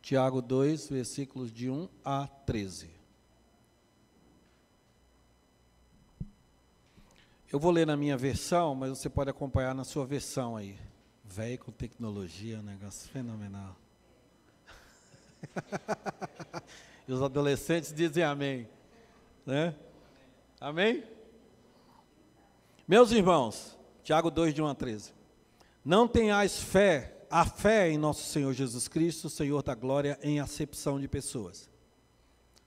Tiago 2, versículos de 1 a 13. Eu vou ler na minha versão, mas você pode acompanhar na sua versão aí. Velho com tecnologia, um negócio fenomenal. e os adolescentes dizem amém. Né? Amém? Meus irmãos, Tiago 2, de 1 a 13. Não tenhais fé, a fé em nosso Senhor Jesus Cristo, Senhor da glória, em acepção de pessoas.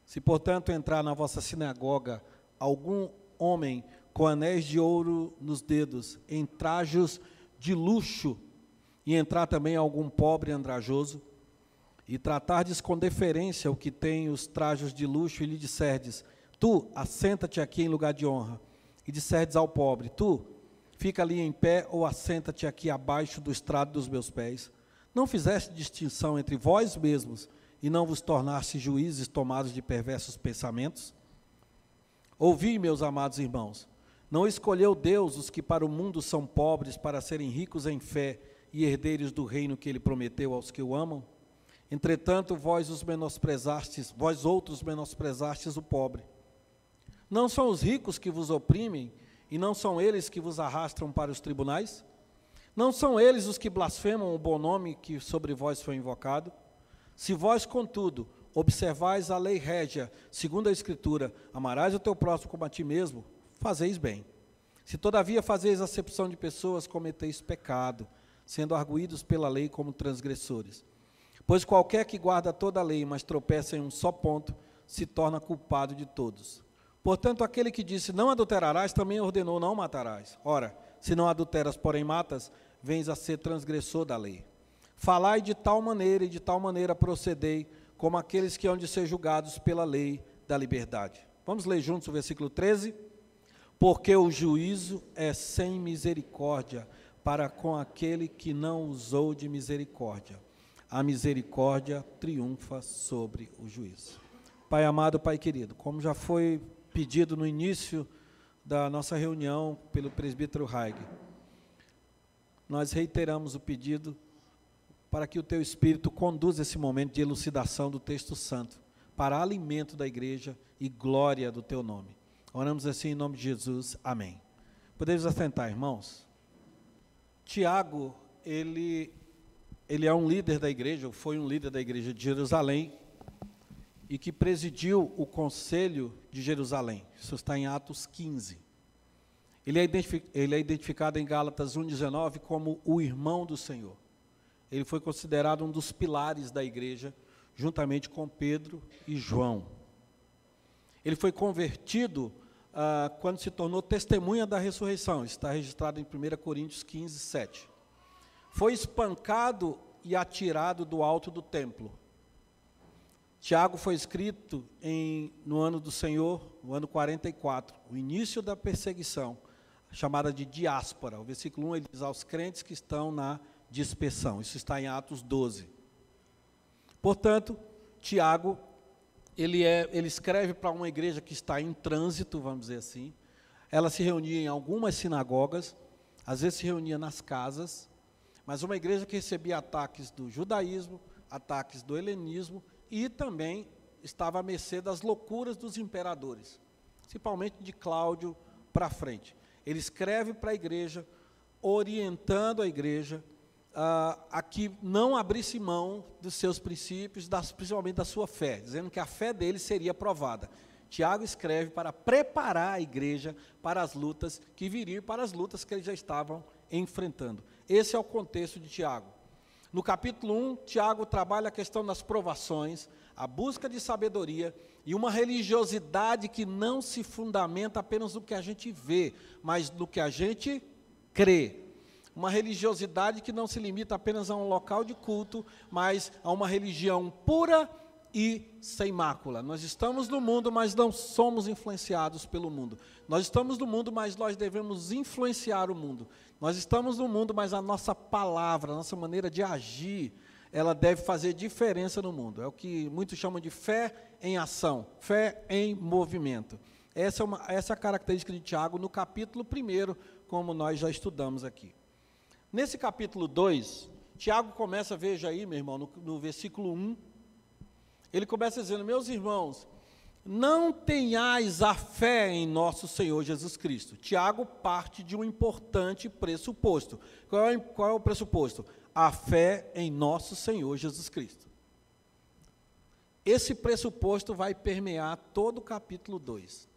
Se, portanto, entrar na vossa sinagoga algum homem com anéis de ouro nos dedos, em trajos de luxo, e entrar também algum pobre andrajoso, e tratardes com deferência o que tem os trajos de luxo, e lhe disserdes, tu, assenta-te aqui em lugar de honra, e disserdes ao pobre, tu, fica ali em pé, ou assenta-te aqui abaixo do estrado dos meus pés, não fizeste distinção entre vós mesmos, e não vos tornaste juízes tomados de perversos pensamentos? Ouvi, meus amados irmãos, não escolheu Deus os que para o mundo são pobres, para serem ricos em fé e herdeiros do reino que ele prometeu aos que o amam? Entretanto, vós os menosprezastes, vós outros menosprezastes o pobre. Não são os ricos que vos oprimem, e não são eles que vos arrastam para os tribunais? Não são eles os que blasfemam o bom nome que sobre vós foi invocado? Se vós, contudo, observais a lei régia, segundo a Escritura, amarás o teu próximo como a ti mesmo, fazeis bem. Se todavia fazeis acepção de pessoas, cometeis pecado, sendo arguídos pela lei como transgressores. Pois qualquer que guarda toda a lei, mas tropeça em um só ponto, se torna culpado de todos. Portanto, aquele que disse não adulterarás, também ordenou não matarás. Ora, se não adulteras, porém matas, vens a ser transgressor da lei. Falai de tal maneira e de tal maneira procedei, como aqueles que hão de ser julgados pela lei da liberdade. Vamos ler juntos o versículo 13? porque o juízo é sem misericórdia para com aquele que não usou de misericórdia. A misericórdia triunfa sobre o juízo. Pai amado, Pai querido, como já foi pedido no início da nossa reunião pelo presbítero Haig, nós reiteramos o pedido para que o teu Espírito conduza esse momento de elucidação do texto santo, para alimento da igreja e glória do teu nome. Oramos assim em nome de Jesus. Amém. Podemos assentar, irmãos? Tiago, ele, ele é um líder da igreja, foi um líder da igreja de Jerusalém, e que presidiu o conselho de Jerusalém. Isso está em Atos 15. Ele é, ele é identificado em Gálatas 1,19 como o irmão do Senhor. Ele foi considerado um dos pilares da igreja, juntamente com Pedro e João. Ele foi convertido ah, quando se tornou testemunha da ressurreição. Está registrado em 1 Coríntios 15, 7. Foi espancado e atirado do alto do templo. Tiago foi escrito em, no ano do Senhor, no ano 44, o início da perseguição, chamada de diáspora. O versículo 1 ele diz aos crentes que estão na dispersão. Isso está em Atos 12. Portanto, Tiago ele, é, ele escreve para uma igreja que está em trânsito, vamos dizer assim. Ela se reunia em algumas sinagogas, às vezes se reunia nas casas, mas uma igreja que recebia ataques do judaísmo, ataques do helenismo e também estava à mercê das loucuras dos imperadores, principalmente de Cláudio para frente. Ele escreve para a igreja, orientando a igreja uh, a que não abrisse mão dos seus princípios, das, principalmente da sua fé, dizendo que a fé dele seria provada. Tiago escreve para preparar a igreja para as lutas que viriam, para as lutas que eles já estavam enfrentando. Esse é o contexto de Tiago. No capítulo 1, Tiago trabalha a questão das provações, a busca de sabedoria e uma religiosidade que não se fundamenta apenas no que a gente vê, mas no que a gente crê. Uma religiosidade que não se limita apenas a um local de culto, mas a uma religião pura e sem mácula. Nós estamos no mundo, mas não somos influenciados pelo mundo. Nós estamos no mundo, mas nós devemos influenciar o mundo. Nós estamos no mundo, mas a nossa palavra, a nossa maneira de agir, ela deve fazer diferença no mundo. É o que muitos chamam de fé em ação, fé em movimento. Essa é, uma, essa é a característica de Tiago no capítulo 1, como nós já estudamos aqui. Nesse capítulo 2, Tiago começa, veja aí, meu irmão, no, no versículo 1, ele começa dizendo: Meus irmãos, não tenhais a fé em nosso Senhor Jesus Cristo. Tiago parte de um importante pressuposto. Qual é, qual é o pressuposto? A fé em nosso Senhor Jesus Cristo. Esse pressuposto vai permear todo o capítulo 2.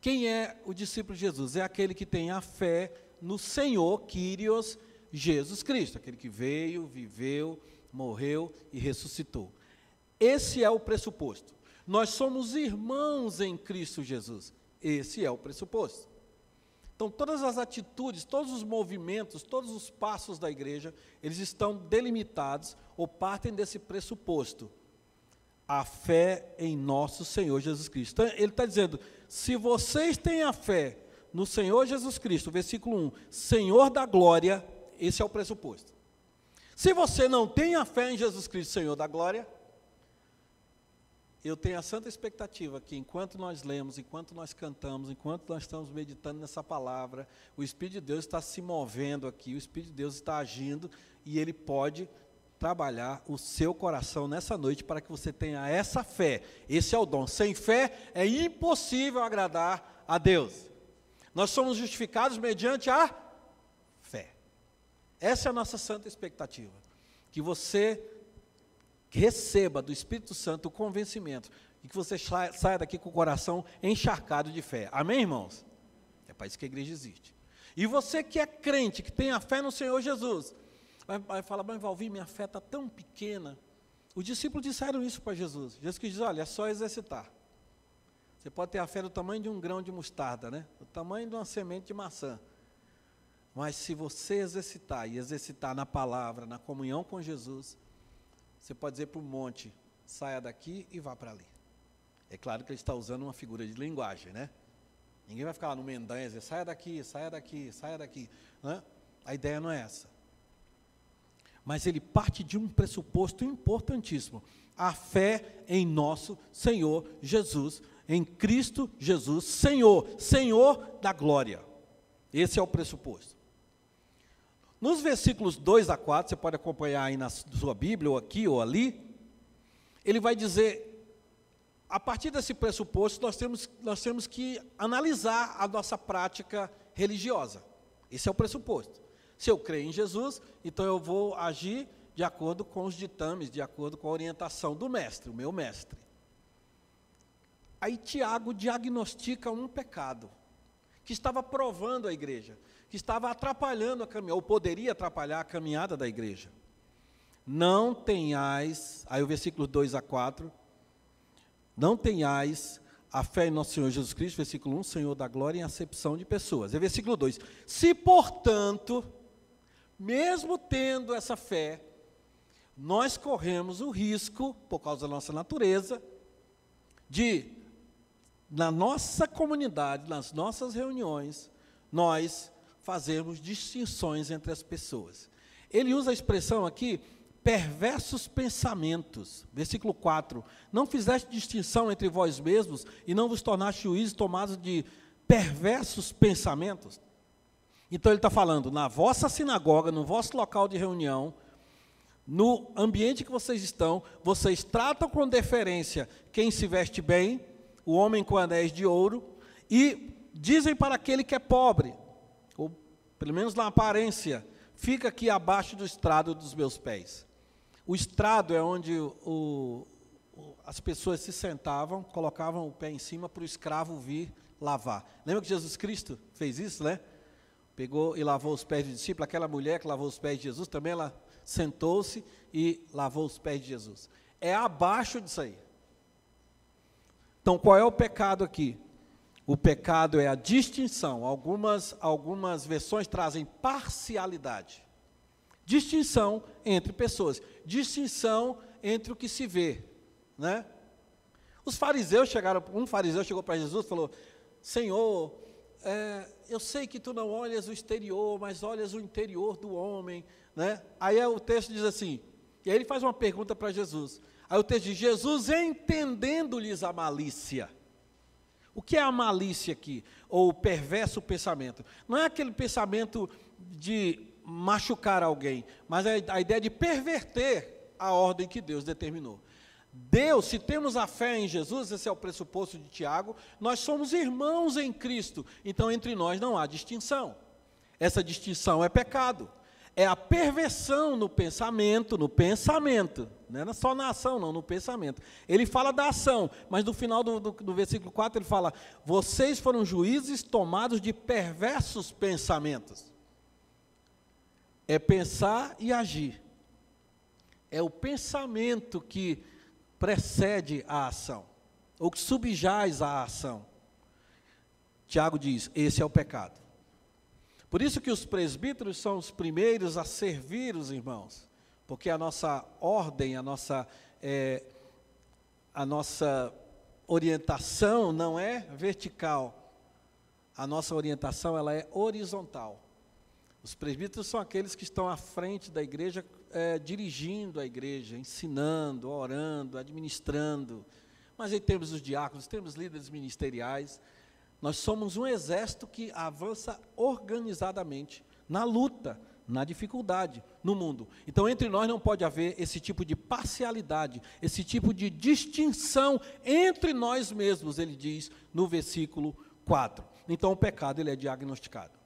Quem é o discípulo de Jesus? É aquele que tem a fé no Senhor, Kyrios, Jesus Cristo, aquele que veio, viveu, morreu e ressuscitou. Esse é o pressuposto. Nós somos irmãos em Cristo Jesus. Esse é o pressuposto. Então, todas as atitudes, todos os movimentos, todos os passos da igreja, eles estão delimitados ou partem desse pressuposto. A fé em nosso Senhor Jesus Cristo. Então, ele está dizendo: se vocês têm a fé no Senhor Jesus Cristo, versículo 1, Senhor da glória, esse é o pressuposto. Se você não tem a fé em Jesus Cristo, Senhor da glória, eu tenho a santa expectativa que enquanto nós lemos, enquanto nós cantamos, enquanto nós estamos meditando nessa palavra, o Espírito de Deus está se movendo aqui, o Espírito de Deus está agindo e ele pode trabalhar o seu coração nessa noite para que você tenha essa fé. Esse é o dom. Sem fé é impossível agradar a Deus. Nós somos justificados mediante a fé. Essa é a nossa santa expectativa. Que você receba do Espírito Santo o convencimento e que você saia daqui com o coração encharcado de fé. Amém, irmãos? É para isso que a igreja existe. E você que é crente, que tem a fé no Senhor Jesus, vai, vai falar, mas Valvir, minha fé está tão pequena. Os discípulos disseram isso para Jesus. Jesus dizer, olha, é só exercitar. Você pode ter a fé do tamanho de um grão de mostarda, né? O tamanho de uma semente de maçã. Mas se você exercitar e exercitar na palavra, na comunhão com Jesus, você pode dizer para o monte, saia daqui e vá para ali. É claro que ele está usando uma figura de linguagem, né? Ninguém vai ficar lá no Mendanha e dizer, saia daqui, saia daqui, saia daqui. Né? A ideia não é essa. Mas ele parte de um pressuposto importantíssimo: a fé em nosso Senhor Jesus, em Cristo Jesus, Senhor, Senhor da glória. Esse é o pressuposto. Nos versículos 2 a 4, você pode acompanhar aí na sua Bíblia, ou aqui ou ali, ele vai dizer, a partir desse pressuposto, nós temos, nós temos que analisar a nossa prática religiosa. Esse é o pressuposto. Se eu creio em Jesus, então eu vou agir de acordo com os ditames, de acordo com a orientação do mestre, o meu mestre. Aí Tiago diagnostica um pecado que estava provando a igreja que estava atrapalhando a caminhada, ou poderia atrapalhar a caminhada da igreja. Não tenhais, aí o versículo 2 a 4, não tenhais a fé em nosso Senhor Jesus Cristo, versículo 1, Senhor da glória em acepção de pessoas. É versículo 2. Se, portanto, mesmo tendo essa fé, nós corremos o risco, por causa da nossa natureza, de, na nossa comunidade, nas nossas reuniões, nós fazermos distinções entre as pessoas. Ele usa a expressão aqui, perversos pensamentos. Versículo 4: Não fizeste distinção entre vós mesmos e não vos tornaste juízes tomados de perversos pensamentos. Então ele está falando, na vossa sinagoga, no vosso local de reunião, no ambiente que vocês estão, vocês tratam com deferência quem se veste bem, o homem com anéis de ouro, e dizem para aquele que é pobre, pelo menos na aparência, fica aqui abaixo do estrado dos meus pés. O estrado é onde o, o, as pessoas se sentavam, colocavam o pé em cima para o escravo vir lavar. Lembra que Jesus Cristo fez isso, né? Pegou e lavou os pés do discípulo. Aquela mulher que lavou os pés de Jesus, também ela sentou-se e lavou os pés de Jesus. É abaixo disso aí. Então, qual é o pecado aqui? O pecado é a distinção. Algumas, algumas versões trazem parcialidade. Distinção entre pessoas. Distinção entre o que se vê. Né? Os fariseus chegaram, um fariseu chegou para Jesus e falou: Senhor, é, eu sei que tu não olhas o exterior, mas olhas o interior do homem. Né? Aí o texto diz assim, e aí ele faz uma pergunta para Jesus. Aí o texto diz: Jesus entendendo-lhes a malícia. O que é a malícia aqui? Ou o perverso pensamento? Não é aquele pensamento de machucar alguém, mas é a ideia de perverter a ordem que Deus determinou. Deus, se temos a fé em Jesus, esse é o pressuposto de Tiago, nós somos irmãos em Cristo, então entre nós não há distinção. Essa distinção é pecado. É a perversão no pensamento, no pensamento, não é só na ação, não, no pensamento. Ele fala da ação, mas no final do, do, do versículo 4 ele fala: Vocês foram juízes tomados de perversos pensamentos. É pensar e agir. É o pensamento que precede a ação, ou que subjaz a ação. Tiago diz: esse é o pecado. Por isso que os presbíteros são os primeiros a servir os irmãos, porque a nossa ordem, a nossa, é, a nossa orientação não é vertical, a nossa orientação ela é horizontal. Os presbíteros são aqueles que estão à frente da igreja é, dirigindo a igreja, ensinando, orando, administrando. Mas aí temos os diáconos, temos líderes ministeriais. Nós somos um exército que avança organizadamente na luta, na dificuldade no mundo. Então, entre nós não pode haver esse tipo de parcialidade, esse tipo de distinção entre nós mesmos, ele diz no versículo 4. Então, o pecado ele é diagnosticado.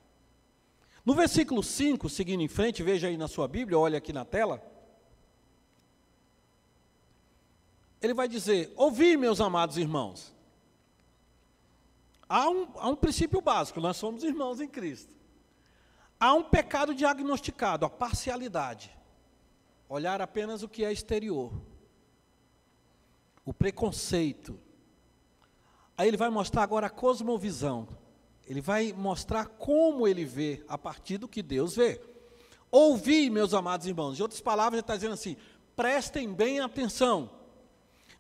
No versículo 5, seguindo em frente, veja aí na sua Bíblia, olha aqui na tela. Ele vai dizer: Ouvi, meus amados irmãos. Há um, há um princípio básico, nós somos irmãos em Cristo. Há um pecado diagnosticado, a parcialidade. Olhar apenas o que é exterior. O preconceito. Aí ele vai mostrar agora a cosmovisão. Ele vai mostrar como ele vê a partir do que Deus vê. Ouvi, meus amados irmãos. De outras palavras, ele está dizendo assim: prestem bem atenção.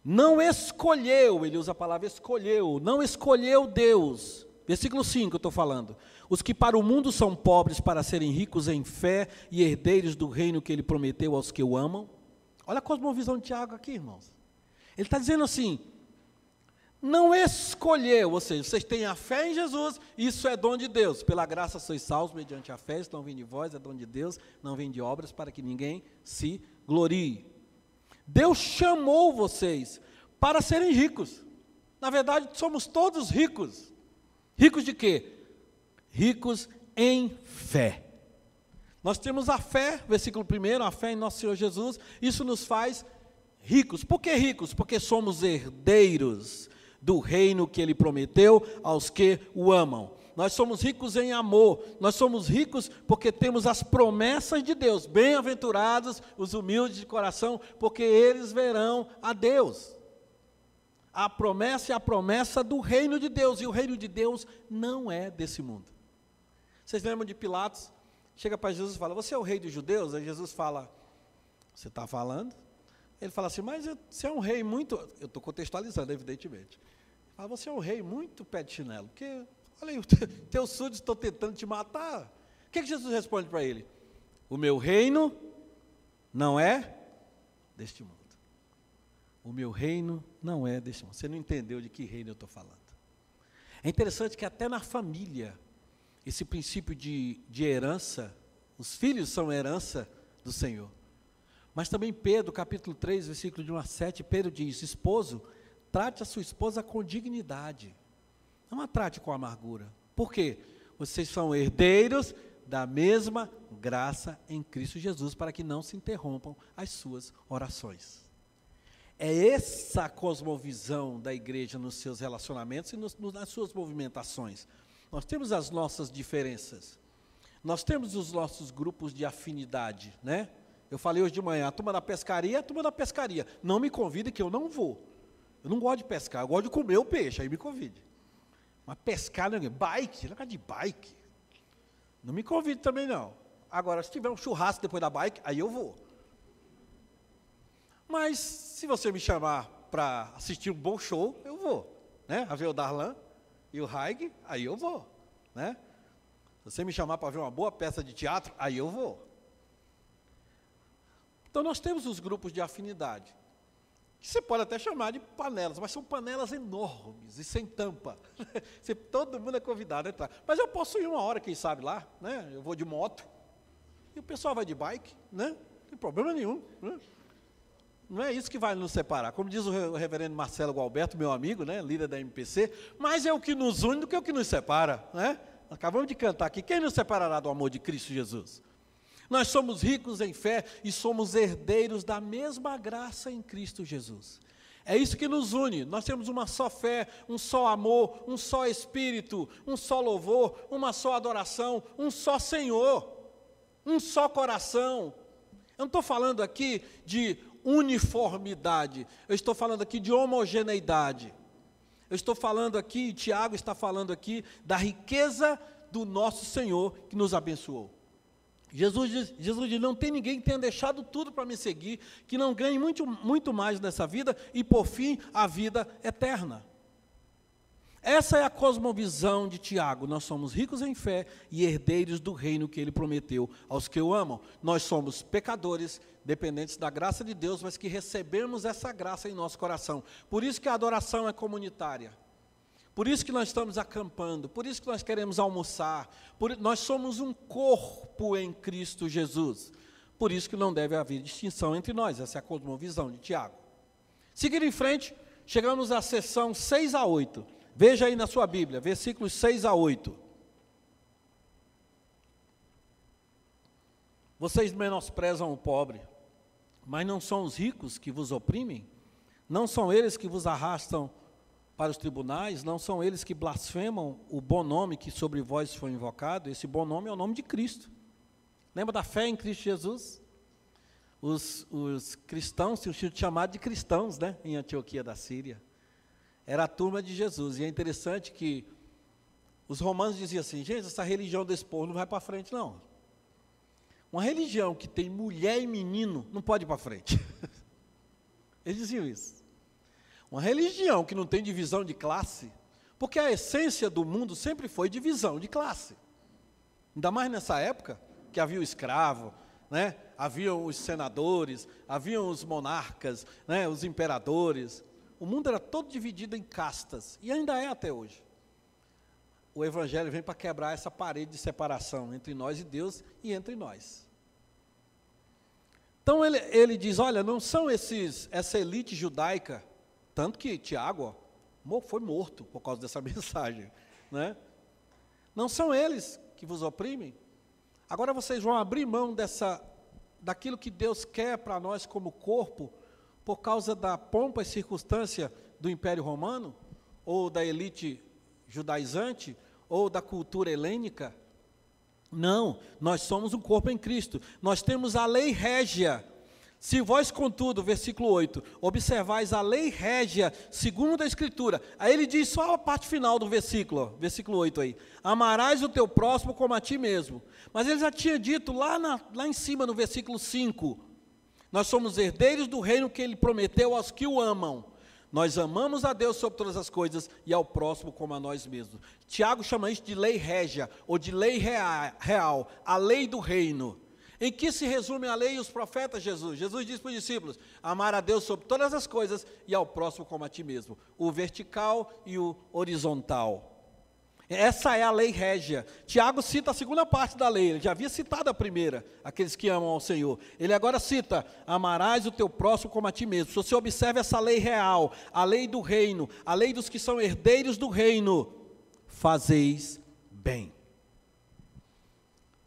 Não escolheu, ele usa a palavra escolheu, não escolheu Deus. Versículo 5 eu estou falando. Os que para o mundo são pobres para serem ricos em fé e herdeiros do reino que ele prometeu aos que o amam. Olha a cosmovisão de Tiago aqui, irmãos. Ele está dizendo assim: não escolheu, ou seja, vocês têm a fé em Jesus, isso é dom de Deus. Pela graça sois salvos mediante a fé, isso não vem de vós, é dom de Deus, não vem de obras, para que ninguém se glorie. Deus chamou vocês para serem ricos. Na verdade, somos todos ricos. Ricos de quê? Ricos em fé. Nós temos a fé, versículo 1, a fé em nosso Senhor Jesus, isso nos faz ricos. Por que ricos? Porque somos herdeiros do reino que ele prometeu aos que o amam. Nós somos ricos em amor, nós somos ricos porque temos as promessas de Deus. Bem-aventurados os humildes de coração, porque eles verão a Deus. A promessa é a promessa do reino de Deus, e o reino de Deus não é desse mundo. Vocês lembram de Pilatos? Chega para Jesus e fala: Você é o rei dos judeus? Aí Jesus fala: Você está falando? Ele fala assim: Mas você é um rei muito. Eu estou contextualizando, evidentemente. Ah, você é um rei muito pé de chinelo, porque, aí, teus súditos estão tentando te matar. O que, que Jesus responde para ele? O meu reino não é deste mundo. O meu reino não é deste mundo. Você não entendeu de que reino eu estou falando. É interessante que até na família, esse princípio de, de herança, os filhos são herança do Senhor. Mas também Pedro, capítulo 3, versículo de 1 a 7, Pedro diz: Esposo, Trate a sua esposa com dignidade. Não a trate com amargura. Por quê? Vocês são herdeiros da mesma graça em Cristo Jesus, para que não se interrompam as suas orações. É essa cosmovisão da igreja nos seus relacionamentos e nos, nas suas movimentações. Nós temos as nossas diferenças. Nós temos os nossos grupos de afinidade, né? Eu falei hoje de manhã, a turma da pescaria, a turma da pescaria. Não me convide que eu não vou. Eu não gosto de pescar, eu gosto de comer o peixe, aí me convide. Não é bike, é de bike. Não me convide também não. Agora, se tiver um churrasco depois da bike, aí eu vou. Mas se você me chamar para assistir um bom show, eu vou. Né? A ver o Darlan e o Haig, aí eu vou. Né? Se você me chamar para ver uma boa peça de teatro, aí eu vou. Então nós temos os grupos de afinidade que você pode até chamar de panelas, mas são panelas enormes e sem tampa. Você, todo mundo é convidado a entrar. Mas eu posso ir uma hora, quem sabe lá, né? Eu vou de moto, e o pessoal vai de bike, né? Não tem problema nenhum. Né? não é isso que vai nos separar. Como diz o reverendo Marcelo Gualberto, meu amigo, né, líder da MPC, mais é o que nos une do que o que nos separa. Né? Acabamos de cantar aqui. Quem nos separará do amor de Cristo Jesus? Nós somos ricos em fé e somos herdeiros da mesma graça em Cristo Jesus. É isso que nos une. Nós temos uma só fé, um só amor, um só espírito, um só louvor, uma só adoração, um só Senhor, um só coração. Eu não estou falando aqui de uniformidade, eu estou falando aqui de homogeneidade. Eu estou falando aqui, Tiago está falando aqui, da riqueza do nosso Senhor que nos abençoou. Jesus diz, Jesus diz: não tem ninguém que tenha deixado tudo para me seguir, que não ganhe muito, muito mais nessa vida e, por fim, a vida eterna. Essa é a cosmovisão de Tiago. Nós somos ricos em fé e herdeiros do reino que ele prometeu aos que o amam. Nós somos pecadores, dependentes da graça de Deus, mas que recebemos essa graça em nosso coração. Por isso que a adoração é comunitária. Por isso que nós estamos acampando, por isso que nós queremos almoçar. Por, nós somos um corpo em Cristo Jesus. Por isso que não deve haver distinção entre nós. Essa é a cosmovisão de Tiago. Seguindo em frente, chegamos à sessão 6 a 8. Veja aí na sua Bíblia, versículos 6 a 8. Vocês menosprezam o pobre, mas não são os ricos que vos oprimem? Não são eles que vos arrastam para os tribunais? Não são eles que blasfemam o bom nome que sobre vós foi invocado? Esse bom nome é o nome de Cristo. Lembra da fé em Cristo Jesus? Os, os cristãos sido chamados de cristãos, né, em Antioquia da Síria. Era a turma de Jesus. E é interessante que os romanos diziam assim: gente, essa religião desse povo não vai para frente, não. Uma religião que tem mulher e menino não pode ir para frente. Eles diziam isso. Uma religião que não tem divisão de classe, porque a essência do mundo sempre foi divisão de classe. Ainda mais nessa época, que havia o escravo, né? haviam os senadores, haviam os monarcas, né? os imperadores. O mundo era todo dividido em castas, e ainda é até hoje. O Evangelho vem para quebrar essa parede de separação entre nós e Deus e entre nós. Então ele, ele diz: olha, não são esses, essa elite judaica, tanto que Tiago foi morto por causa dessa mensagem. Né? Não são eles que vos oprimem. Agora vocês vão abrir mão dessa, daquilo que Deus quer para nós como corpo por causa da pompa e circunstância do Império Romano, ou da elite judaizante, ou da cultura helênica. Não, nós somos um corpo em Cristo. Nós temos a lei régia. Se vós, contudo, versículo 8, observais a lei régia, segundo a Escritura, aí ele diz só a parte final do versículo, versículo 8 aí: amarás o teu próximo como a ti mesmo. Mas ele já tinha dito lá, na, lá em cima, no versículo 5, nós somos herdeiros do reino que ele prometeu aos que o amam. Nós amamos a Deus sobre todas as coisas e ao próximo como a nós mesmos. Tiago chama isso de lei régia ou de lei real, a lei do reino. Em que se resume a lei e os profetas, Jesus? Jesus diz para os discípulos: amar a Deus sobre todas as coisas e ao próximo como a ti mesmo. O vertical e o horizontal. Essa é a lei régia. Tiago cita a segunda parte da lei, ele já havia citado a primeira, aqueles que amam ao Senhor. Ele agora cita: amarás o teu próximo como a ti mesmo. Se você observa essa lei real, a lei do reino, a lei dos que são herdeiros do reino, fazeis bem.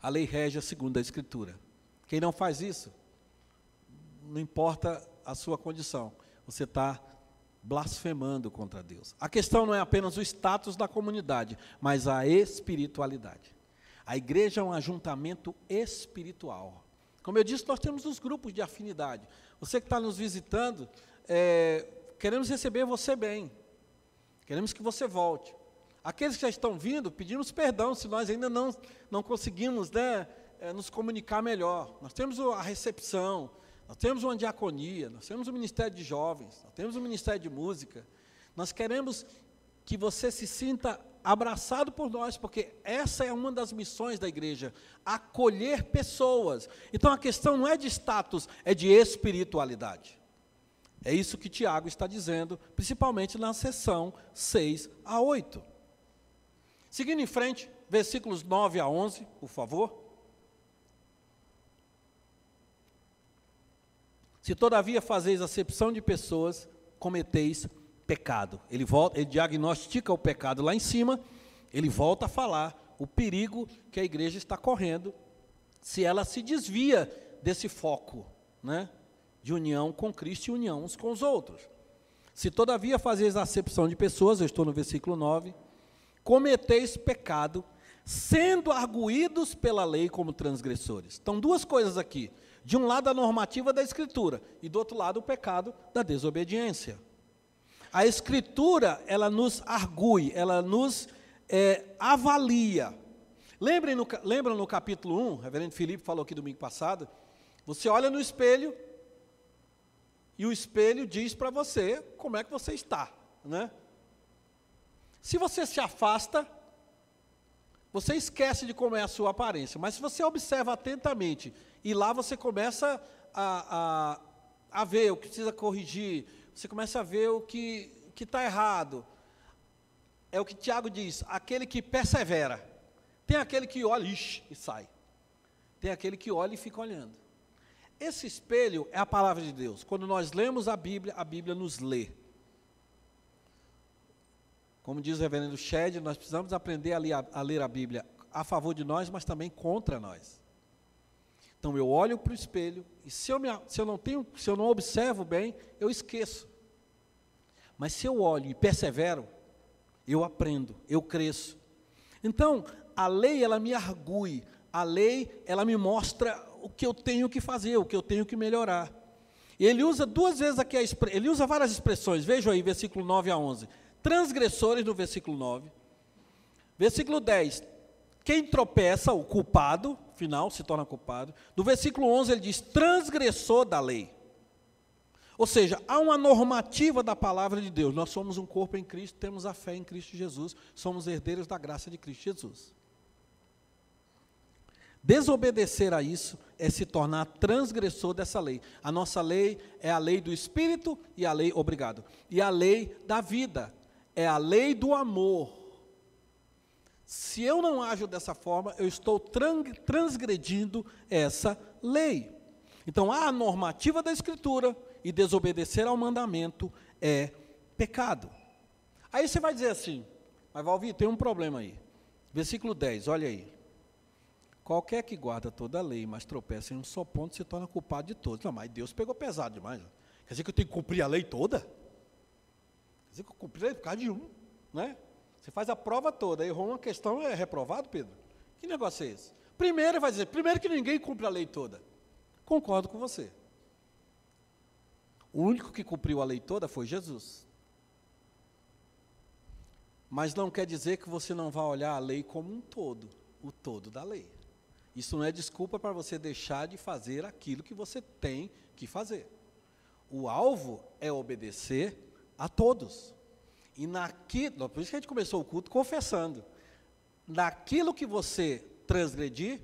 A lei segundo a Escritura. Quem não faz isso, não importa a sua condição, você está blasfemando contra Deus. A questão não é apenas o status da comunidade, mas a espiritualidade. A igreja é um ajuntamento espiritual. Como eu disse, nós temos os grupos de afinidade. Você que está nos visitando, é, queremos receber você bem. Queremos que você volte. Aqueles que já estão vindo, pedimos perdão se nós ainda não, não conseguimos né, é, nos comunicar melhor. Nós temos a recepção, nós temos uma diaconia, nós temos o ministério de jovens, nós temos o ministério de música. Nós queremos que você se sinta abraçado por nós, porque essa é uma das missões da igreja, acolher pessoas. Então a questão não é de status, é de espiritualidade. É isso que Tiago está dizendo, principalmente na sessão 6 a 8. Seguindo em frente, versículos 9 a 11, por favor. Se todavia fazeis acepção de pessoas, cometeis pecado. Ele volta, ele diagnostica o pecado lá em cima, ele volta a falar o perigo que a igreja está correndo se ela se desvia desse foco, né, de união com Cristo e união uns com os outros. Se todavia fazeis acepção de pessoas, eu estou no versículo 9, cometeis pecado, sendo arguídos pela lei como transgressores. Então, duas coisas aqui. De um lado, a normativa da Escritura, e do outro lado, o pecado da desobediência. A Escritura, ela nos argui, ela nos é, avalia. Lembrem no, no capítulo 1, o reverendo Felipe falou aqui domingo passado, você olha no espelho, e o espelho diz para você como é que você está, né? Se você se afasta, você esquece de como é a sua aparência, mas se você observa atentamente, e lá você começa a, a, a ver o que precisa corrigir, você começa a ver o que está errado. É o que Tiago diz: aquele que persevera. Tem aquele que olha ixi, e sai. Tem aquele que olha e fica olhando. Esse espelho é a palavra de Deus. Quando nós lemos a Bíblia, a Bíblia nos lê. Como diz o reverendo Shed, nós precisamos aprender a ler, a, a ler a Bíblia a favor de nós, mas também contra nós. Então eu olho para o espelho e se eu, me, se eu não tenho, se eu não observo bem, eu esqueço. Mas se eu olho e persevero, eu aprendo, eu cresço. Então, a lei ela me argue, a lei ela me mostra o que eu tenho que fazer, o que eu tenho que melhorar. Ele usa duas vezes aqui, a, ele usa várias expressões, vejam aí, versículo 9 a 11. Transgressores no versículo 9. Versículo 10, quem tropeça, o culpado, final, se torna culpado. No versículo 11 ele diz, transgressor da lei. Ou seja, há uma normativa da palavra de Deus. Nós somos um corpo em Cristo, temos a fé em Cristo Jesus, somos herdeiros da graça de Cristo Jesus. Desobedecer a isso é se tornar transgressor dessa lei. A nossa lei é a lei do espírito e a lei, obrigado, e a lei da vida, é a lei do amor. Se eu não ajo dessa forma, eu estou transgredindo essa lei. Então, a normativa da Escritura e desobedecer ao mandamento é pecado. Aí você vai dizer assim, mas Valvi, tem um problema aí. Versículo 10, olha aí. Qualquer que guarda toda a lei, mas tropeça em um só ponto, se torna culpado de todos. Não, mas Deus pegou pesado demais. Quer dizer que eu tenho que cumprir a lei toda? Quer dizer que eu cumpri a lei por causa de um, né? Você faz a prova toda, errou uma questão, é reprovado, Pedro? Que negócio é esse? Primeiro vai dizer, primeiro que ninguém cumpre a lei toda. Concordo com você. O único que cumpriu a lei toda foi Jesus. Mas não quer dizer que você não vai olhar a lei como um todo, o todo da lei. Isso não é desculpa para você deixar de fazer aquilo que você tem que fazer. O alvo é obedecer a todos. E naquilo, por isso que a gente começou o culto confessando. Naquilo que você transgredir,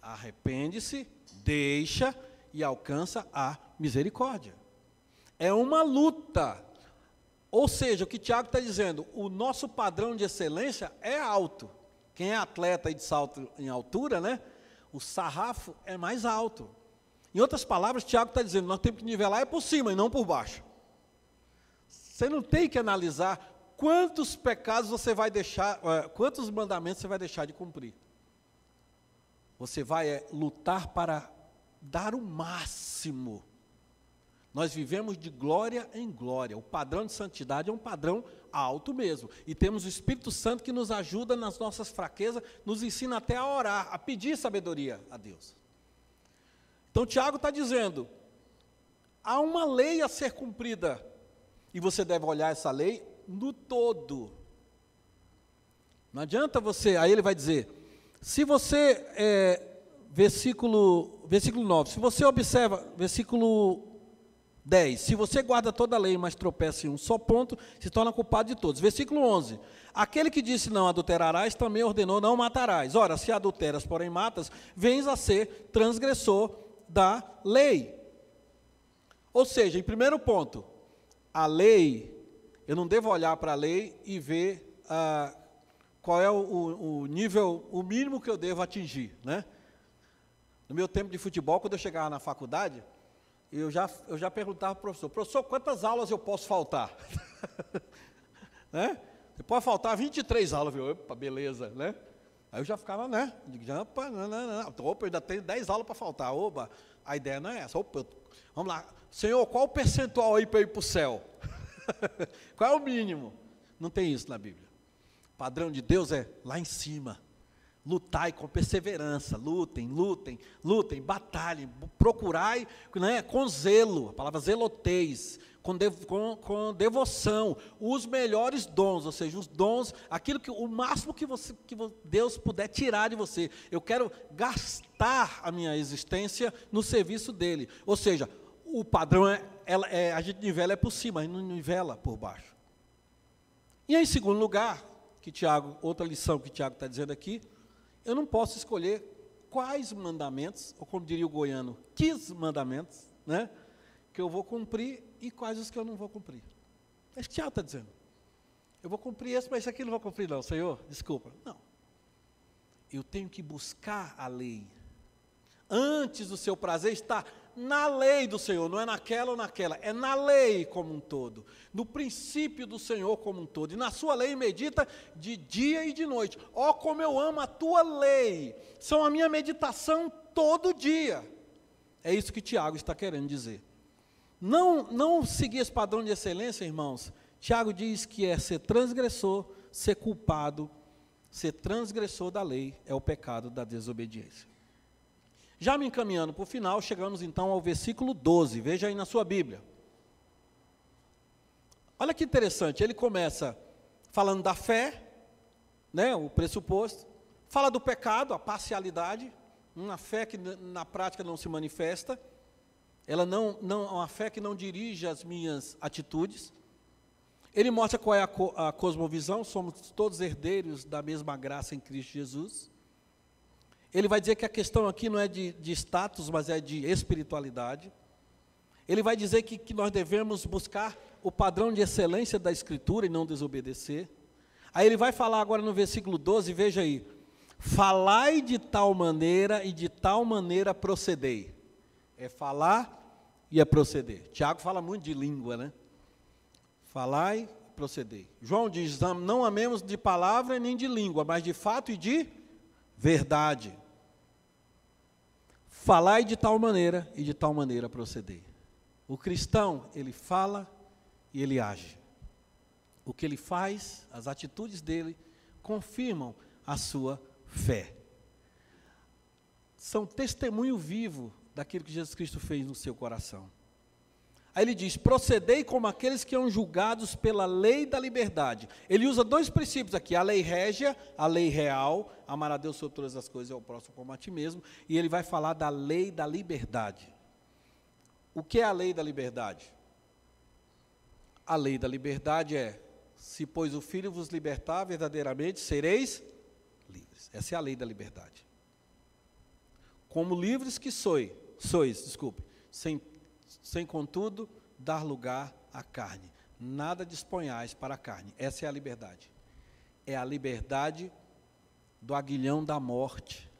arrepende-se, deixa e alcança a misericórdia. É uma luta. Ou seja, o que Tiago está dizendo, o nosso padrão de excelência é alto. Quem é atleta de salto em altura, né? o sarrafo é mais alto. Em outras palavras, Tiago está dizendo, nós temos que nivelar é por cima e não por baixo. Você não tem que analisar quantos pecados você vai deixar, eh, quantos mandamentos você vai deixar de cumprir. Você vai é, lutar para dar o máximo nós vivemos de glória em glória. O padrão de santidade é um padrão alto mesmo. E temos o Espírito Santo que nos ajuda nas nossas fraquezas, nos ensina até a orar, a pedir sabedoria a Deus. Então Tiago está dizendo: há uma lei a ser cumprida. E você deve olhar essa lei no todo. Não adianta você, aí ele vai dizer, se você, é, versículo, versículo 9, se você observa, versículo 10. Se você guarda toda a lei, mas tropeça em um só ponto, se torna culpado de todos. Versículo 11. Aquele que disse não adulterarás, também ordenou não matarás. Ora, se adulteras, porém matas, vens a ser transgressor da lei. Ou seja, em primeiro ponto, a lei, eu não devo olhar para a lei e ver ah, qual é o, o, nível, o mínimo que eu devo atingir. Né? No meu tempo de futebol, quando eu chegava na faculdade, eu já, eu já perguntava para o professor, professor, quantas aulas eu posso faltar? né? Você pode faltar 23 aulas, viu? Opa, beleza, né? Aí eu já ficava, né? Opa, não, não, não. Opa, eu ainda tenho 10 aulas para faltar. Opa, a ideia não é essa. Opa, eu, vamos lá. Senhor, qual o percentual aí para ir para o céu? qual é o mínimo? Não tem isso na Bíblia. O padrão de Deus é lá em cima. Lutai com perseverança, lutem, lutem, lutem, batalhem, procurai né, com zelo, a palavra zeloteis, com, dev, com, com, devoção, os melhores dons, ou seja, os dons, aquilo que o máximo que, você, que Deus puder tirar de você. Eu quero gastar a minha existência no serviço dele. Ou seja, o padrão é, é a gente nivela é por cima, a gente não nivela por baixo. E em segundo lugar, que Tiago, outra lição que Tiago está dizendo aqui, eu não posso escolher quais mandamentos, ou como diria o goiano, que mandamentos, né, que eu vou cumprir e quais os que eu não vou cumprir. É isso que Tiago está dizendo. Eu vou cumprir esse, mas esse aqui não vou cumprir, não, Senhor, desculpa. Não. Eu tenho que buscar a lei. Antes do seu prazer está na lei do Senhor, não é naquela ou naquela, é na lei como um todo, no princípio do Senhor como um todo, e na sua lei medita de dia e de noite. Ó, oh, como eu amo a tua lei, são a minha meditação todo dia. É isso que Tiago está querendo dizer. Não, não seguir esse padrão de excelência, irmãos. Tiago diz que é ser transgressor, ser culpado, ser transgressor da lei é o pecado da desobediência. Já me encaminhando para o final, chegamos então ao versículo 12. Veja aí na sua Bíblia. Olha que interessante, ele começa falando da fé, né, o pressuposto, fala do pecado, a parcialidade, uma fé que na prática não se manifesta, ela não, não uma fé que não dirige as minhas atitudes. Ele mostra qual é a, co, a cosmovisão, somos todos herdeiros da mesma graça em Cristo Jesus. Ele vai dizer que a questão aqui não é de, de status, mas é de espiritualidade. Ele vai dizer que, que nós devemos buscar o padrão de excelência da Escritura e não desobedecer. Aí ele vai falar agora no versículo 12, veja aí. Falai de tal maneira e de tal maneira procedei. É falar e é proceder. Tiago fala muito de língua, né? Falai procedei. João diz: não amemos de palavra nem de língua, mas de fato e de verdade. Falai de tal maneira e de tal maneira proceder. O cristão, ele fala e ele age. O que ele faz, as atitudes dele, confirmam a sua fé. São testemunho vivo daquilo que Jesus Cristo fez no seu coração. Aí ele diz: procedei como aqueles que são julgados pela lei da liberdade. Ele usa dois princípios aqui: a lei régia, a lei real, amar a Deus sobre todas as coisas e ao próximo como a ti mesmo. E ele vai falar da lei da liberdade. O que é a lei da liberdade? A lei da liberdade é: se pois o Filho vos libertar, verdadeiramente sereis livres. Essa é a lei da liberdade. Como livres que sois, sois, desculpe, sem sem contudo dar lugar à carne. Nada disponhais para a carne. Essa é a liberdade. É a liberdade do aguilhão da morte,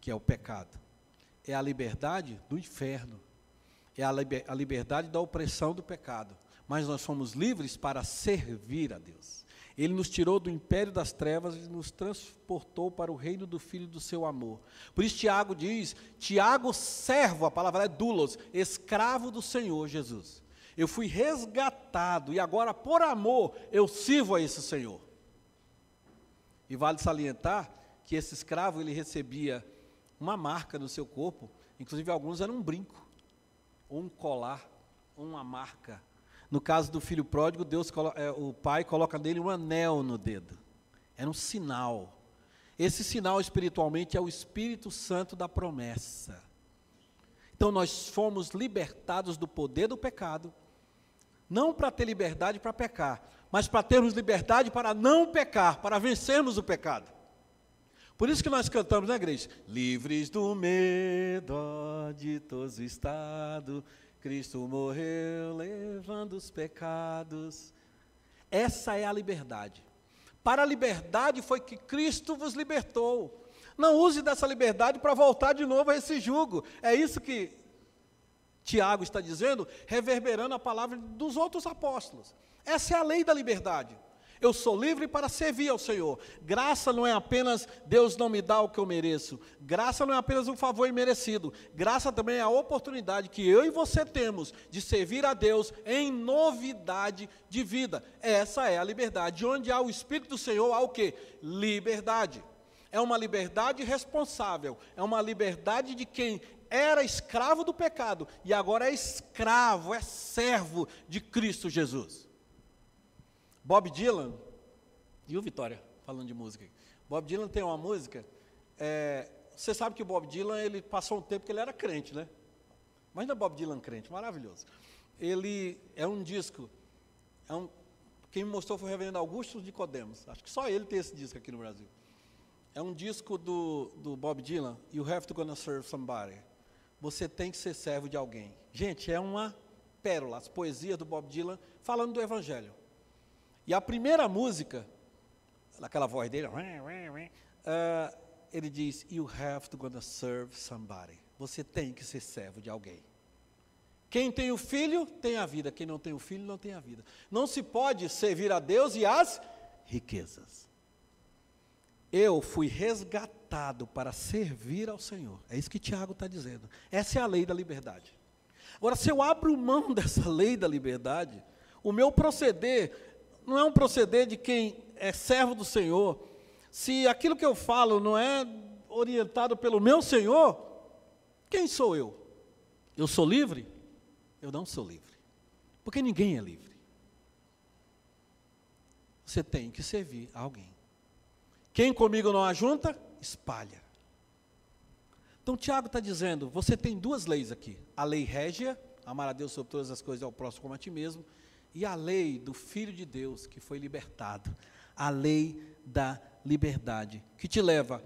que é o pecado. É a liberdade do inferno. É a, liber, a liberdade da opressão do pecado. Mas nós somos livres para servir a Deus. Ele nos tirou do império das trevas e nos transportou para o reino do Filho do seu amor. Por isso Tiago diz, Tiago servo, a palavra é dulos, escravo do Senhor Jesus. Eu fui resgatado e agora por amor eu sirvo a esse Senhor. E vale salientar que esse escravo ele recebia uma marca no seu corpo, inclusive alguns eram um brinco, ou um colar, ou uma marca no caso do filho pródigo, Deus, é, o pai coloca nele um anel no dedo. Era um sinal. Esse sinal espiritualmente é o Espírito Santo da promessa. Então nós fomos libertados do poder do pecado, não para ter liberdade para pecar, mas para termos liberdade para não pecar, para vencermos o pecado. Por isso que nós cantamos, né, igreja? Livres do medo, de todos estado, Cristo morreu levando os pecados. Essa é a liberdade. Para a liberdade foi que Cristo vos libertou. Não use dessa liberdade para voltar de novo a esse jugo. É isso que Tiago está dizendo, reverberando a palavra dos outros apóstolos. Essa é a lei da liberdade. Eu sou livre para servir ao Senhor. Graça não é apenas Deus não me dá o que eu mereço. Graça não é apenas um favor imerecido. Graça também é a oportunidade que eu e você temos de servir a Deus em novidade de vida. Essa é a liberdade. Onde há o Espírito do Senhor, há o que? Liberdade. É uma liberdade responsável. É uma liberdade de quem era escravo do pecado e agora é escravo, é servo de Cristo Jesus. Bob Dylan, e o Vitória, falando de música. Bob Dylan tem uma música, é, você sabe que o Bob Dylan, ele passou um tempo que ele era crente, né? Mas não é Bob Dylan crente, maravilhoso. Ele é um disco, é um, quem me mostrou foi o reverendo Augusto de Codemos, acho que só ele tem esse disco aqui no Brasil. É um disco do, do Bob Dylan, You Have to Gonna Serve Somebody. Você tem que ser servo de alguém. Gente, é uma pérola, as poesias do Bob Dylan falando do Evangelho. E a primeira música, aquela voz dele, uh, ele diz: You have to gonna serve somebody. Você tem que ser servo de alguém. Quem tem o filho tem a vida, quem não tem o filho não tem a vida. Não se pode servir a Deus e as riquezas. Eu fui resgatado para servir ao Senhor. É isso que Tiago está dizendo. Essa é a lei da liberdade. Agora, se eu abro mão dessa lei da liberdade, o meu proceder não é um proceder de quem é servo do Senhor, se aquilo que eu falo não é orientado pelo meu Senhor, quem sou eu? Eu sou livre? Eu não sou livre. Porque ninguém é livre. Você tem que servir a alguém. Quem comigo não ajunta, espalha. Então Tiago está dizendo: você tem duas leis aqui. A lei régia, amar a Deus sobre todas as coisas e ao próximo como a ti mesmo e a lei do Filho de Deus que foi libertado, a lei da liberdade, que te leva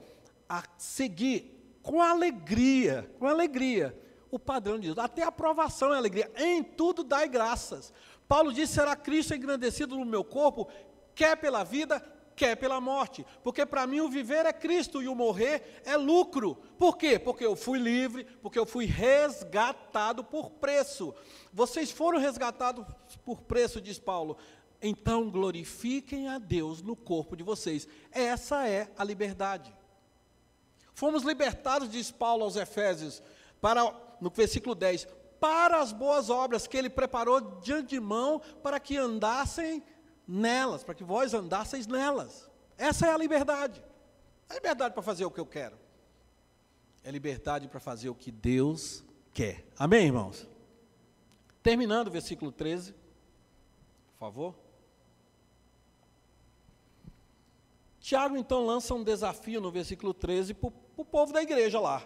a seguir com alegria, com alegria, o padrão de Deus, até a aprovação é alegria, em tudo dai graças. Paulo disse: será Cristo engrandecido no meu corpo, quer pela vida, quer pela morte, porque para mim o viver é Cristo e o morrer é lucro. Por quê? Porque eu fui livre, porque eu fui resgatado por preço. Vocês foram resgatados por preço, diz Paulo. Então glorifiquem a Deus no corpo de vocês. Essa é a liberdade. Fomos libertados, diz Paulo aos Efésios, para no versículo 10, para as boas obras que ele preparou de antemão para que andassem nelas, para que vós andasseis nelas. Essa é a liberdade. É liberdade para fazer o que eu quero. É liberdade para fazer o que Deus quer. Amém, irmãos? Terminando o versículo 13, por favor. Tiago então lança um desafio no versículo 13 para o povo da igreja lá,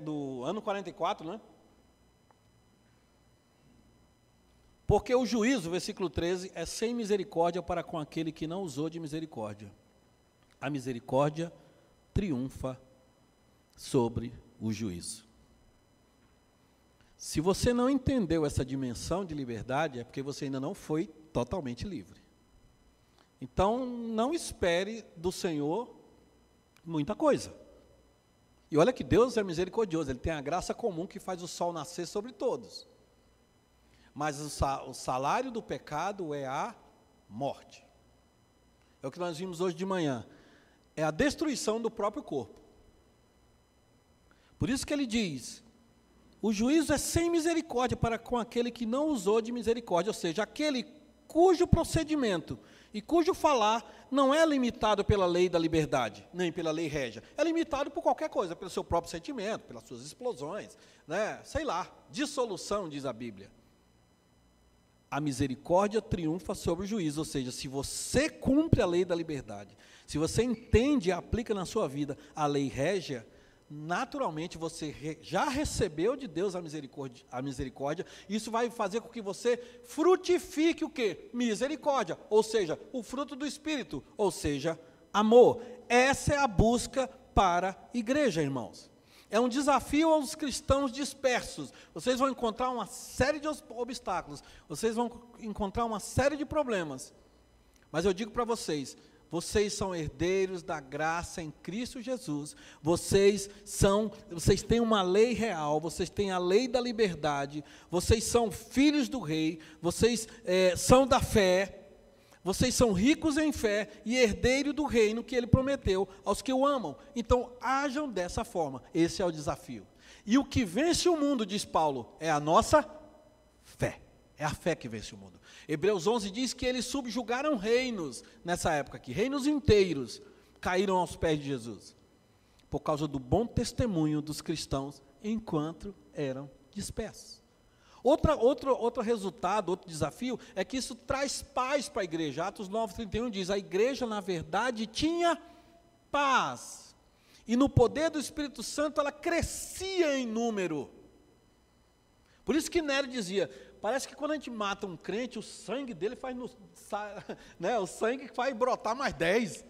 do ano 44, né? Porque o juízo, versículo 13, é sem misericórdia para com aquele que não usou de misericórdia. A misericórdia triunfa sobre o juízo. Se você não entendeu essa dimensão de liberdade, é porque você ainda não foi totalmente livre. Então, não espere do Senhor muita coisa. E olha que Deus é misericordioso, Ele tem a graça comum que faz o sol nascer sobre todos. Mas o salário do pecado é a morte. É o que nós vimos hoje de manhã. É a destruição do próprio corpo. Por isso que ele diz: o juízo é sem misericórdia para com aquele que não usou de misericórdia, ou seja, aquele cujo procedimento e cujo falar não é limitado pela lei da liberdade, nem pela lei régia. É limitado por qualquer coisa, pelo seu próprio sentimento, pelas suas explosões, né? sei lá, dissolução, diz a Bíblia a misericórdia triunfa sobre o juízo, ou seja, se você cumpre a lei da liberdade, se você entende e aplica na sua vida a lei régia, naturalmente você já recebeu de Deus a misericórdia, a misericórdia, isso vai fazer com que você frutifique o que? Misericórdia, ou seja, o fruto do Espírito, ou seja, amor. Essa é a busca para a igreja, irmãos. É um desafio aos cristãos dispersos. Vocês vão encontrar uma série de obstáculos, vocês vão encontrar uma série de problemas. Mas eu digo para vocês: vocês são herdeiros da graça em Cristo Jesus. Vocês são, vocês têm uma lei real, vocês têm a lei da liberdade, vocês são filhos do rei, vocês é, são da fé, vocês são ricos em fé e herdeiros do reino que ele prometeu aos que o amam. Então, hajam dessa forma. Esse é o desafio. E o que vence o mundo, diz Paulo, é a nossa fé. É a fé que vence o mundo. Hebreus 11 diz que eles subjugaram reinos nessa época aqui, reinos inteiros caíram aos pés de Jesus, por causa do bom testemunho dos cristãos enquanto eram dispersos. Outra, outro, outro resultado, outro desafio, é que isso traz paz para a igreja. Atos 9,31 diz: a igreja, na verdade, tinha paz. E no poder do Espírito Santo ela crescia em número. Por isso que Nero dizia: Parece que quando a gente mata um crente, o sangue dele faz no, né, o sangue faz brotar mais dez.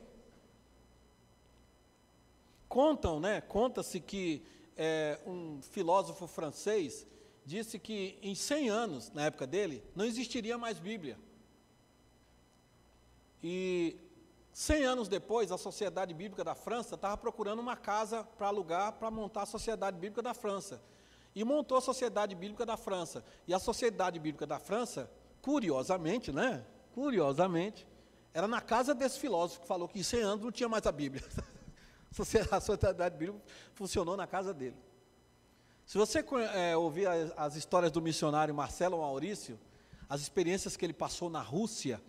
Contam, né? Conta-se que é, um filósofo francês disse que em 100 anos, na época dele, não existiria mais Bíblia. E 100 anos depois, a Sociedade Bíblica da França estava procurando uma casa para alugar para montar a Sociedade Bíblica da França e montou a Sociedade Bíblica da França. E a Sociedade Bíblica da França, curiosamente, né? Curiosamente, era na casa desse filósofo que falou que em 100 anos não tinha mais a Bíblia. A Sociedade Bíblica funcionou na casa dele. Se você é, ouvir as, as histórias do missionário Marcelo Maurício, as experiências que ele passou na Rússia,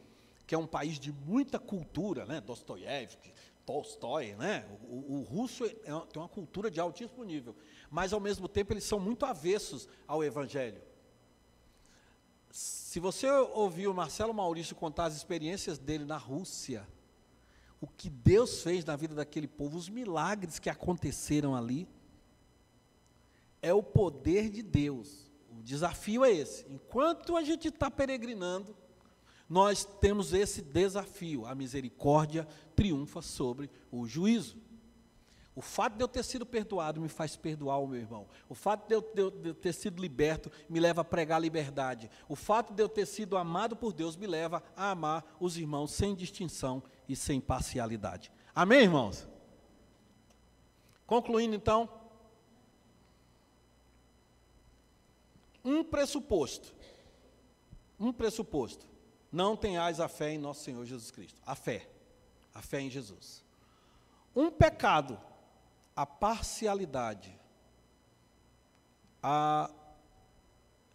que é um país de muita cultura, né? Dostoiévski, Tolstói, né? O, o, russo é, tem uma cultura de altíssimo nível mas ao mesmo tempo eles são muito avessos ao Evangelho. Se você ouvir o Marcelo Maurício contar as experiências dele na Rússia, o que Deus fez na vida daquele povo, os milagres que aconteceram ali, é o poder de Deus. O desafio é esse. Enquanto a gente está peregrinando, nós temos esse desafio. A misericórdia triunfa sobre o juízo. O fato de eu ter sido perdoado me faz perdoar o meu irmão. O fato de eu, ter sido liberto me leva a pregar liberdade. O fato de eu ter sido amado por Deus me leva a amar os irmãos sem distinção e sem parcialidade. Amém, irmãos? Concluindo então, um pressuposto. Um pressuposto. Não tenhais a fé em nosso Senhor Jesus Cristo. A fé. A fé em Jesus. Um pecado a parcialidade, a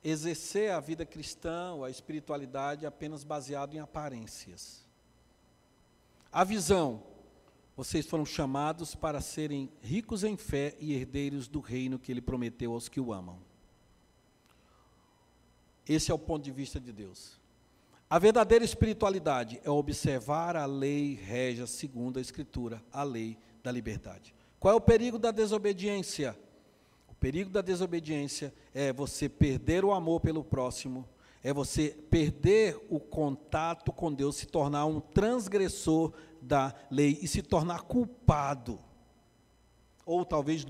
exercer a vida cristã ou a espiritualidade apenas baseado em aparências. A visão, vocês foram chamados para serem ricos em fé e herdeiros do reino que ele prometeu aos que o amam. Esse é o ponto de vista de Deus. A verdadeira espiritualidade é observar a lei régia segundo a Escritura, a lei da liberdade. Qual é o perigo da desobediência? O perigo da desobediência é você perder o amor pelo próximo, é você perder o contato com Deus, se tornar um transgressor da lei e se tornar culpado. Ou talvez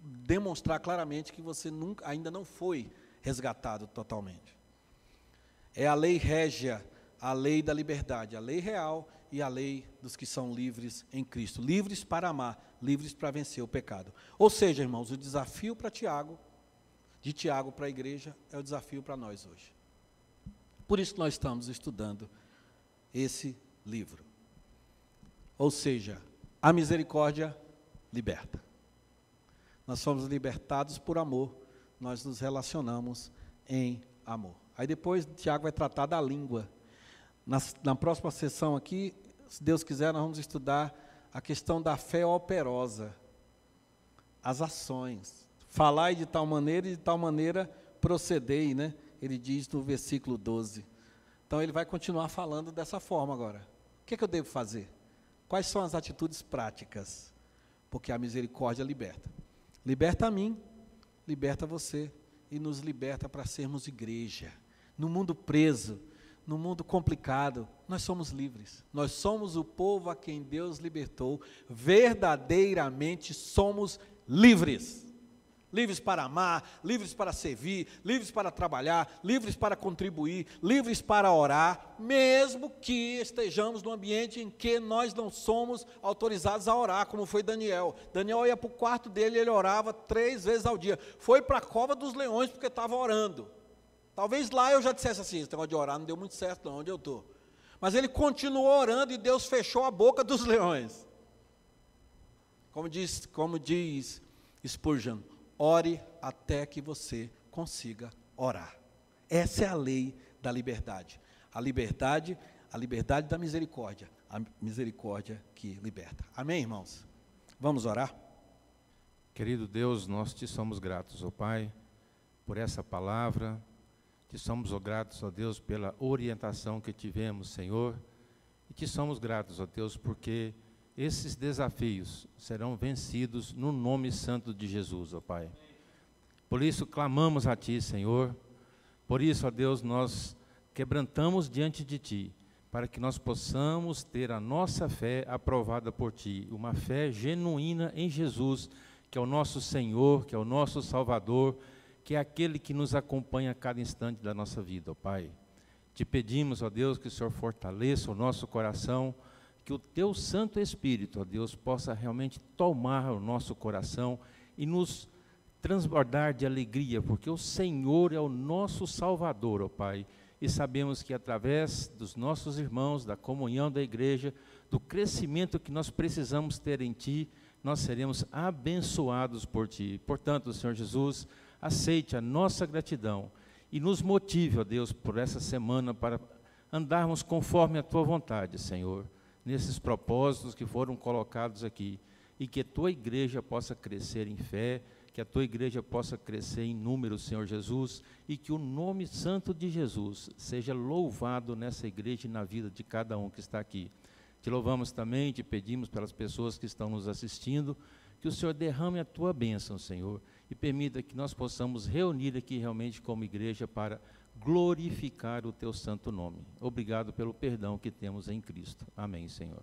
demonstrar claramente que você nunca, ainda não foi resgatado totalmente. É a lei régia, a lei da liberdade, a lei real e a lei dos que são livres em Cristo, livres para amar, livres para vencer o pecado. Ou seja, irmãos, o desafio para Tiago, de Tiago para a igreja, é o desafio para nós hoje. Por isso que nós estamos estudando esse livro. Ou seja, a misericórdia liberta. Nós somos libertados por amor, nós nos relacionamos em amor. Aí depois Tiago vai tratar da língua. Na, na próxima sessão aqui, se Deus quiser, nós vamos estudar a questão da fé operosa, as ações. Falai de tal maneira e de tal maneira procedei, né? Ele diz no versículo 12. Então ele vai continuar falando dessa forma agora. O que, é que eu devo fazer? Quais são as atitudes práticas? Porque a misericórdia liberta. Liberta a mim, liberta você e nos liberta para sermos igreja. No mundo preso, no mundo complicado, nós somos livres. Nós somos o povo a quem Deus libertou. Verdadeiramente somos livres. livres para amar, livres para servir, livres para trabalhar, livres para contribuir, livres para orar, mesmo que estejamos num ambiente em que nós não somos autorizados a orar, como foi Daniel. Daniel ia para o quarto dele ele orava três vezes ao dia. Foi para a cova dos leões porque estava orando. Talvez lá eu já dissesse assim: esse negócio de orar não deu muito certo, não, onde eu estou. Mas ele continuou orando e Deus fechou a boca dos leões. Como diz, como diz Spurgeon, ore até que você consiga orar. Essa é a lei da liberdade. A liberdade, a liberdade da misericórdia, a misericórdia que liberta. Amém, irmãos? Vamos orar? Querido Deus, nós te somos gratos, ó Pai, por essa palavra. Te somos ó gratos, ó Deus, pela orientação que tivemos, Senhor. E te somos gratos, ó Deus, porque esses desafios serão vencidos no nome santo de Jesus, ó Pai. Por isso clamamos a Ti, Senhor. Por isso, ó Deus, nós quebrantamos diante de Ti, para que nós possamos ter a nossa fé aprovada por Ti, uma fé genuína em Jesus, que é o nosso Senhor, que é o nosso Salvador, que é aquele que nos acompanha a cada instante da nossa vida, ó Pai. Te pedimos, ó Deus, que o Senhor fortaleça o nosso coração que o teu Santo Espírito, ó Deus, possa realmente tomar o nosso coração e nos transbordar de alegria, porque o Senhor é o nosso Salvador, ó Pai. E sabemos que através dos nossos irmãos, da comunhão da igreja, do crescimento que nós precisamos ter em Ti, nós seremos abençoados por Ti. Portanto, Senhor Jesus, aceite a nossa gratidão e nos motive, ó Deus, por essa semana para andarmos conforme a Tua vontade, Senhor nesses propósitos que foram colocados aqui e que a tua igreja possa crescer em fé, que a tua igreja possa crescer em número, Senhor Jesus, e que o nome santo de Jesus seja louvado nessa igreja e na vida de cada um que está aqui. Te louvamos também, te pedimos pelas pessoas que estão nos assistindo, que o Senhor derrame a tua bênção, Senhor, e permita que nós possamos reunir aqui realmente como igreja para glorificar o teu santo nome. Obrigado pelo perdão que temos em Cristo. Amém, Senhor.